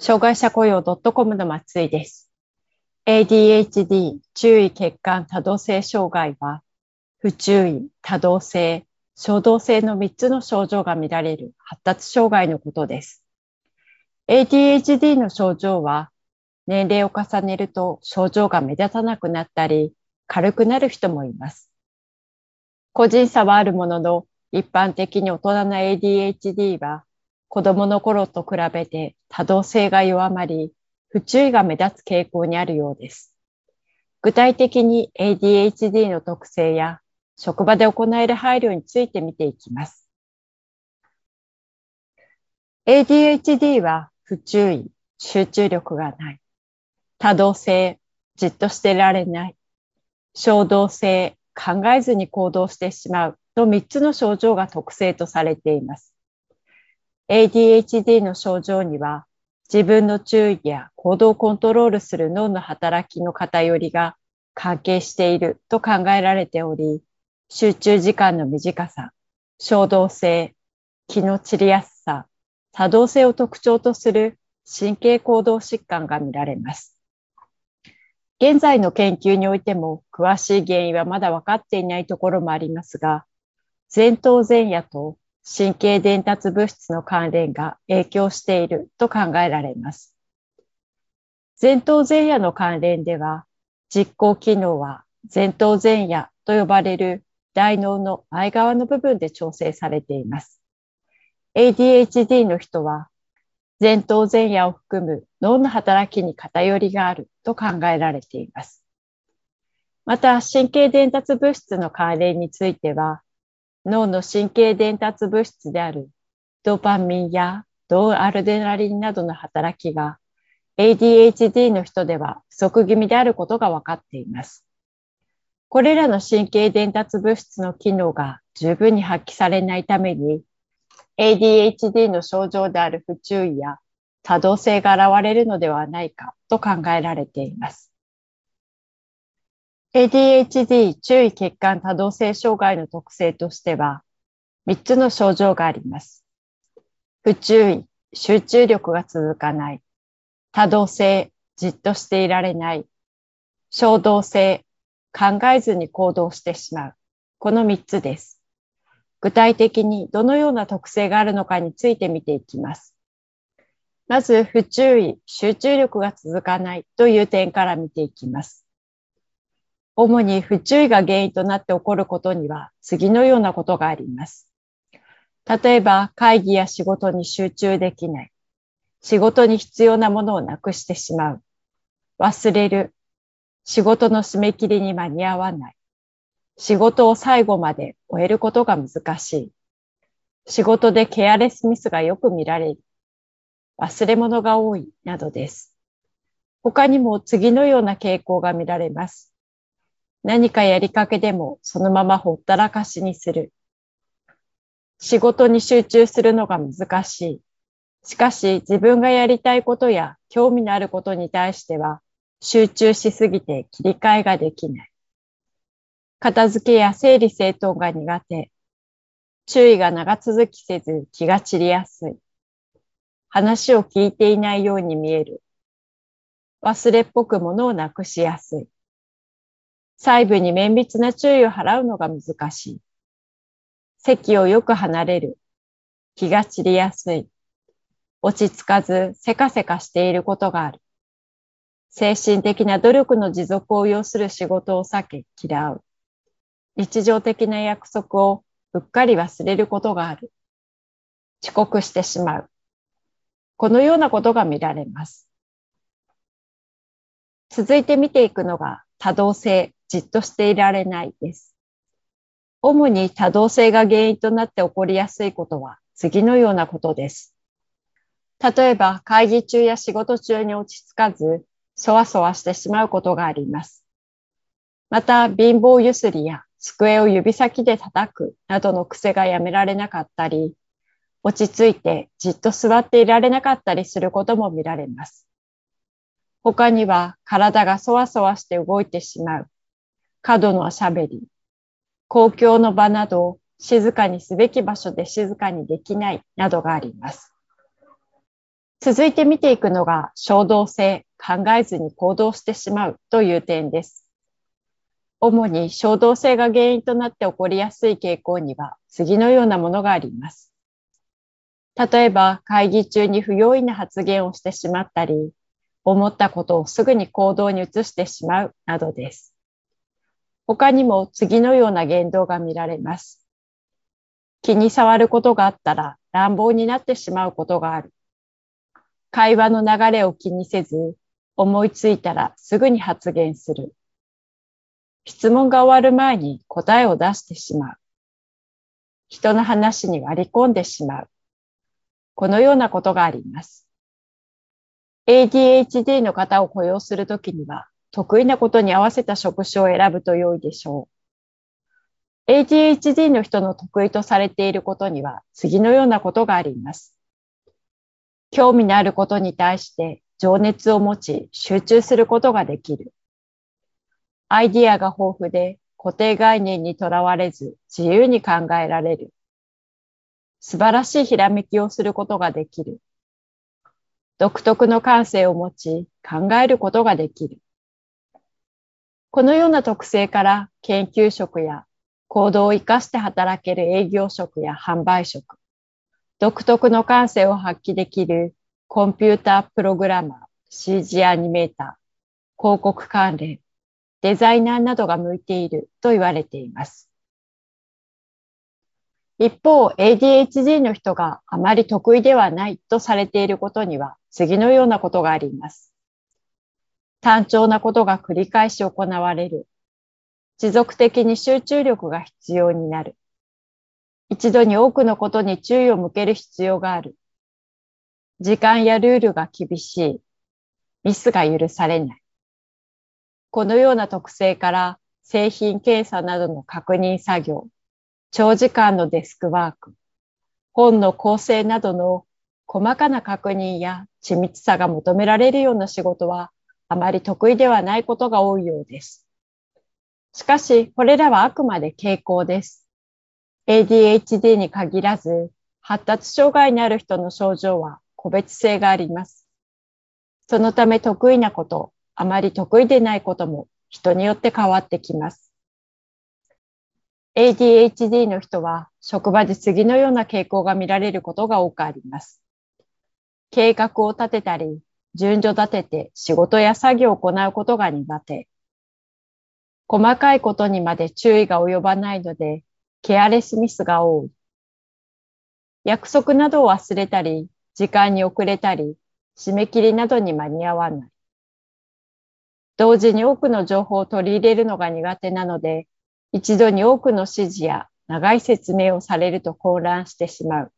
障害者雇用 .com の松井です。ADHD 注意欠陥多動性障害は、不注意、多動性、衝動性の3つの症状が見られる発達障害のことです。ADHD の症状は、年齢を重ねると症状が目立たなくなったり、軽くなる人もいます。個人差はあるものの、一般的に大人の ADHD は子供の頃と比べて多動性が弱まり、不注意が目立つ傾向にあるようです。具体的に ADHD の特性や職場で行える配慮について見ていきます。ADHD は不注意、集中力がない。多動性、じっとしてられない。衝動性、考えずに行動してしまうと3つの症状が特性とされています。ADHD の症状には、自分の注意や行動をコントロールする脳の働きの偏りが関係していると考えられており、集中時間の短さ、衝動性、気の散りやすさ、多動性を特徴とする神経行動疾患が見られます。現在の研究においても詳しい原因はまだ分かっていないところもありますが、前頭前野と神経伝達物質の関連が影響していると考えられます。前頭前野の関連では、実行機能は前頭前野と呼ばれる大脳の前側の部分で調整されています。ADHD の人は前頭前野を含む脳の働きに偏りがあると考えられています。また、神経伝達物質の関連については、脳の神経伝達物質であるドーパミンやドアルデナリンなどの働きが ADHD の人では不足気味であることが分かっています。これらの神経伝達物質の機能が十分に発揮されないために ADHD の症状である不注意や多動性が現れるのではないかと考えられています。ADHD 注意欠陥多動性障害の特性としては、3つの症状があります。不注意、集中力が続かない。多動性、じっとしていられない。衝動性、考えずに行動してしまう。この3つです。具体的にどのような特性があるのかについて見ていきます。まず、不注意、集中力が続かないという点から見ていきます。主に不注意が原因となって起こることには次のようなことがあります。例えば会議や仕事に集中できない。仕事に必要なものをなくしてしまう。忘れる。仕事の締め切りに間に合わない。仕事を最後まで終えることが難しい。仕事でケアレスミスがよく見られる。忘れ物が多いなどです。他にも次のような傾向が見られます。何かやりかけでもそのままほったらかしにする。仕事に集中するのが難しい。しかし自分がやりたいことや興味のあることに対しては集中しすぎて切り替えができない。片付けや整理整頓が苦手。注意が長続きせず気が散りやすい。話を聞いていないように見える。忘れっぽく物をなくしやすい。細部に綿密な注意を払うのが難しい。席をよく離れる。気が散りやすい。落ち着かずせかせかしていることがある。精神的な努力の持続を要する仕事を避け嫌う。日常的な約束をうっかり忘れることがある。遅刻してしまう。このようなことが見られます。続いて見ていくのが多動性、じっとしていられないです。主に多動性が原因となって起こりやすいことは次のようなことです。例えば会議中や仕事中に落ち着かず、そわそわしてしまうことがあります。また、貧乏ゆすりや机を指先で叩くなどの癖がやめられなかったり、落ち着いてじっと座っていられなかったりすることも見られます。他には体がそわそわして動いてしまう、過度のしゃべり、公共の場など静かにすべき場所で静かにできないなどがあります。続いて見ていくのが衝動性、考えずに行動してしまうという点です。主に衝動性が原因となって起こりやすい傾向には次のようなものがあります。例えば会議中に不用意な発言をしてしまったり、思ったことをすぐに行動に移してしまうなどです。他にも次のような言動が見られます。気に障ることがあったら乱暴になってしまうことがある。会話の流れを気にせず、思いついたらすぐに発言する。質問が終わる前に答えを出してしまう。人の話に割り込んでしまう。このようなことがあります。ADHD の方を雇用するときには、得意なことに合わせた職種を選ぶと良いでしょう。ADHD の人の得意とされていることには次のようなことがあります。興味のあることに対して情熱を持ち集中することができる。アイディアが豊富で固定概念にとらわれず自由に考えられる。素晴らしいひらめきをすることができる。独特の感性を持ち考えることができる。このような特性から研究職や行動を活かして働ける営業職や販売職、独特の感性を発揮できるコンピュータープログラマー、CG アニメーター、広告関連、デザイナーなどが向いていると言われています。一方、ADHD の人があまり得意ではないとされていることには次のようなことがあります。単調なことが繰り返し行われる。持続的に集中力が必要になる。一度に多くのことに注意を向ける必要がある。時間やルールが厳しい。ミスが許されない。このような特性から製品検査などの確認作業、長時間のデスクワーク、本の構成などの細かな確認や緻密さが求められるような仕事はあまり得意ではないことが多いようです。しかし、これらはあくまで傾向です。ADHD に限らず、発達障害にある人の症状は個別性があります。そのため得意なこと、あまり得意でないことも人によって変わってきます。ADHD の人は職場で次のような傾向が見られることが多くあります。計画を立てたり、順序立てて仕事や作業を行うことが苦手。細かいことにまで注意が及ばないので、ケアレスミスが多い。約束などを忘れたり、時間に遅れたり、締め切りなどに間に合わない。同時に多くの情報を取り入れるのが苦手なので、一度に多くの指示や長い説明をされると混乱してしまう。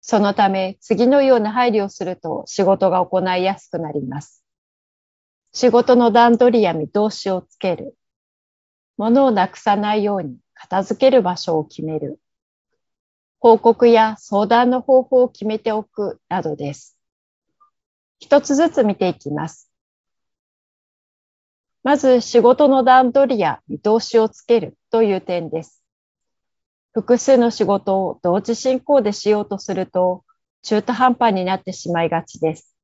そのため、次のような配慮をすると仕事が行いやすくなります。仕事の段取りや見通しをつける。物をなくさないように片付ける場所を決める。報告や相談の方法を決めておくなどです。一つずつ見ていきます。まず仕事の段取りや見通しをつけるという点です。複数の仕事を同時進行でしようとすると中途半端になってしまいがちです。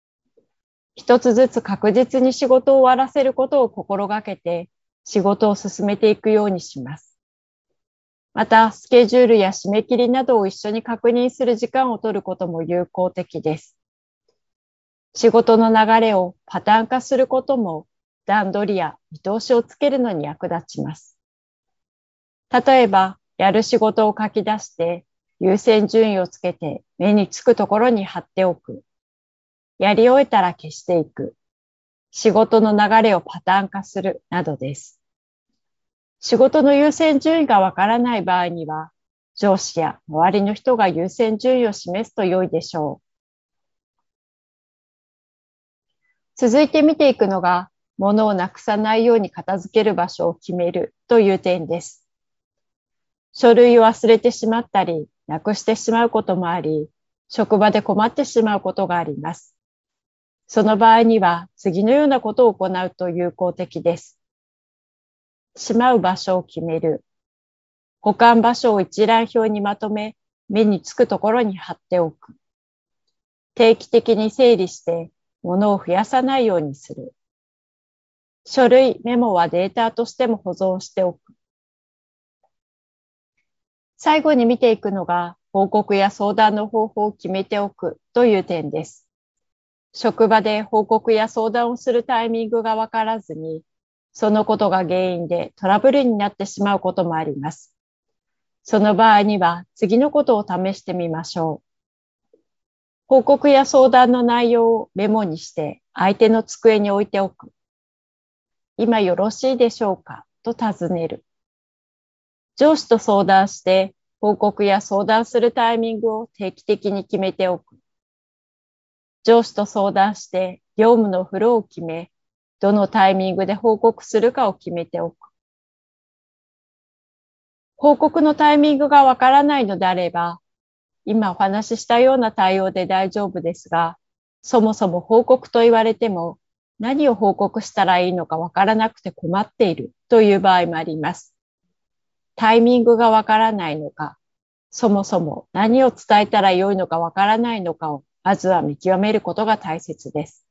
一つずつ確実に仕事を終わらせることを心がけて仕事を進めていくようにします。また、スケジュールや締め切りなどを一緒に確認する時間を取ることも有効的です。仕事の流れをパターン化することも段取りや見通しをつけるのに役立ちます。例えば、やる仕事を書き出して優先順位をつけて目につくところに貼っておく。やり終えたら消していく。仕事の流れをパターン化するなどです。仕事の優先順位がわからない場合には、上司や周りの人が優先順位を示すと良いでしょう。続いて見ていくのが、物をなくさないように片付ける場所を決めるという点です。書類を忘れてしまったり、なくしてしまうこともあり、職場で困ってしまうことがあります。その場合には次のようなことを行うと有効的です。しまう場所を決める。保管場所を一覧表にまとめ、目につくところに貼っておく。定期的に整理して物を増やさないようにする。書類、メモはデータとしても保存しておく。最後に見ていくのが報告や相談の方法を決めておくという点です。職場で報告や相談をするタイミングがわからずに、そのことが原因でトラブルになってしまうこともあります。その場合には次のことを試してみましょう。報告や相談の内容をメモにして相手の机に置いておく。今よろしいでしょうか？と尋ねる。上司と相談して報告や相談するタイミングを定期的に決めておく。上司と相談して業務のフローを決め、どのタイミングで報告するかを決めておく。報告のタイミングがわからないのであれば、今お話ししたような対応で大丈夫ですが、そもそも報告と言われても何を報告したらいいのかわからなくて困っているという場合もあります。タイミングがわからないのか、そもそも何を伝えたらよいのかわからないのかをまずは見極めることが大切です。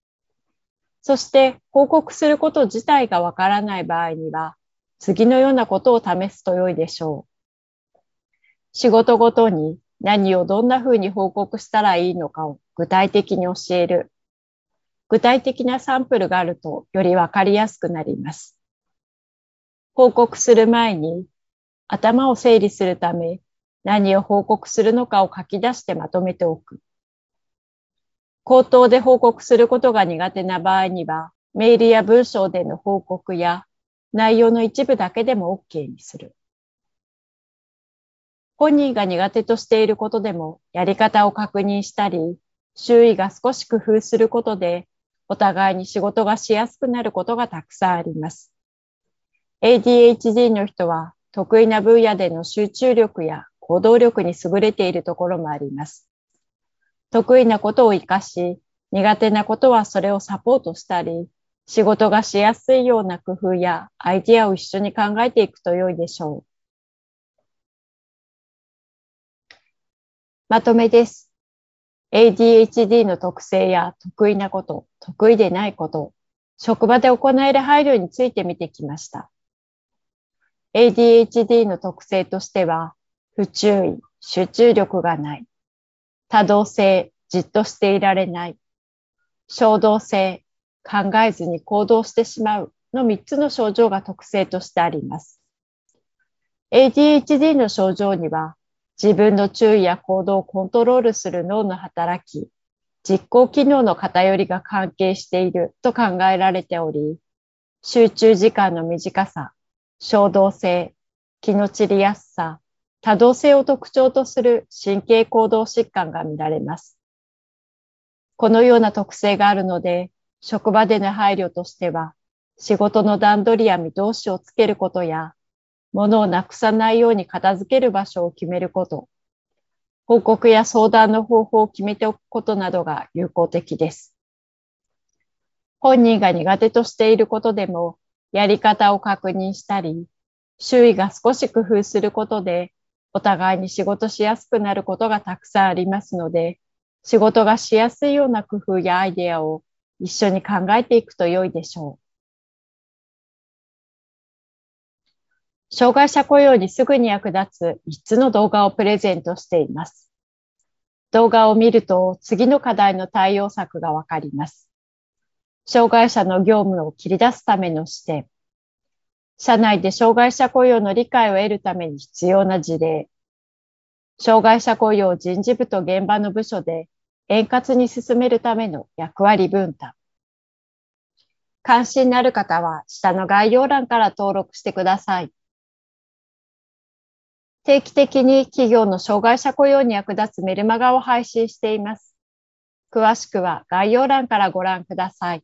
そして報告すること自体がわからない場合には、次のようなことを試すと良いでしょう。仕事ごとに何をどんな風に報告したらいいのかを具体的に教える。具体的なサンプルがあるとよりわかりやすくなります。報告する前に頭を整理するため何を報告するのかを書き出してまとめておく。口頭で報告することが苦手な場合には、メールや文章での報告や内容の一部だけでも OK にする。本人が苦手としていることでもやり方を確認したり、周囲が少し工夫することで、お互いに仕事がしやすくなることがたくさんあります。ADHD の人は得意な分野での集中力や行動力に優れているところもあります。得意なことを活かし、苦手なことはそれをサポートしたり、仕事がしやすいような工夫やアイディアを一緒に考えていくと良いでしょう。まとめです。ADHD の特性や得意なこと、得意でないこと、職場で行える配慮について見てきました。ADHD の特性としては、不注意、集中力がない、多動性、じっとしていられない。衝動性、考えずに行動してしまうの3つの症状が特性としてあります。ADHD の症状には、自分の注意や行動をコントロールする脳の働き、実行機能の偏りが関係していると考えられており、集中時間の短さ、衝動性、気の散りやすさ、多動性を特徴とする神経行動疾患が見られます。このような特性があるので、職場での配慮としては、仕事の段取りや見通しをつけることや、物をなくさないように片付ける場所を決めること、報告や相談の方法を決めておくことなどが有効的です。本人が苦手としていることでも、やり方を確認したり、周囲が少し工夫することでお互いに仕事しやすくなることがたくさんありますので、仕事がしやすいような工夫やアイデアを一緒に考えていくと良いでしょう。障害者雇用にすぐに役立つ3つの動画をプレゼントしています。動画を見ると次の課題の対応策がわかります。障害者の業務を切り出すための視点。社内で障害者雇用の理解を得るために必要な事例。障害者雇用人事部と現場の部署で円滑に進めるための役割分担。関心のある方は下の概要欄から登録してください。定期的に企業の障害者雇用に役立つメルマガを配信しています。詳しくは概要欄からご覧ください。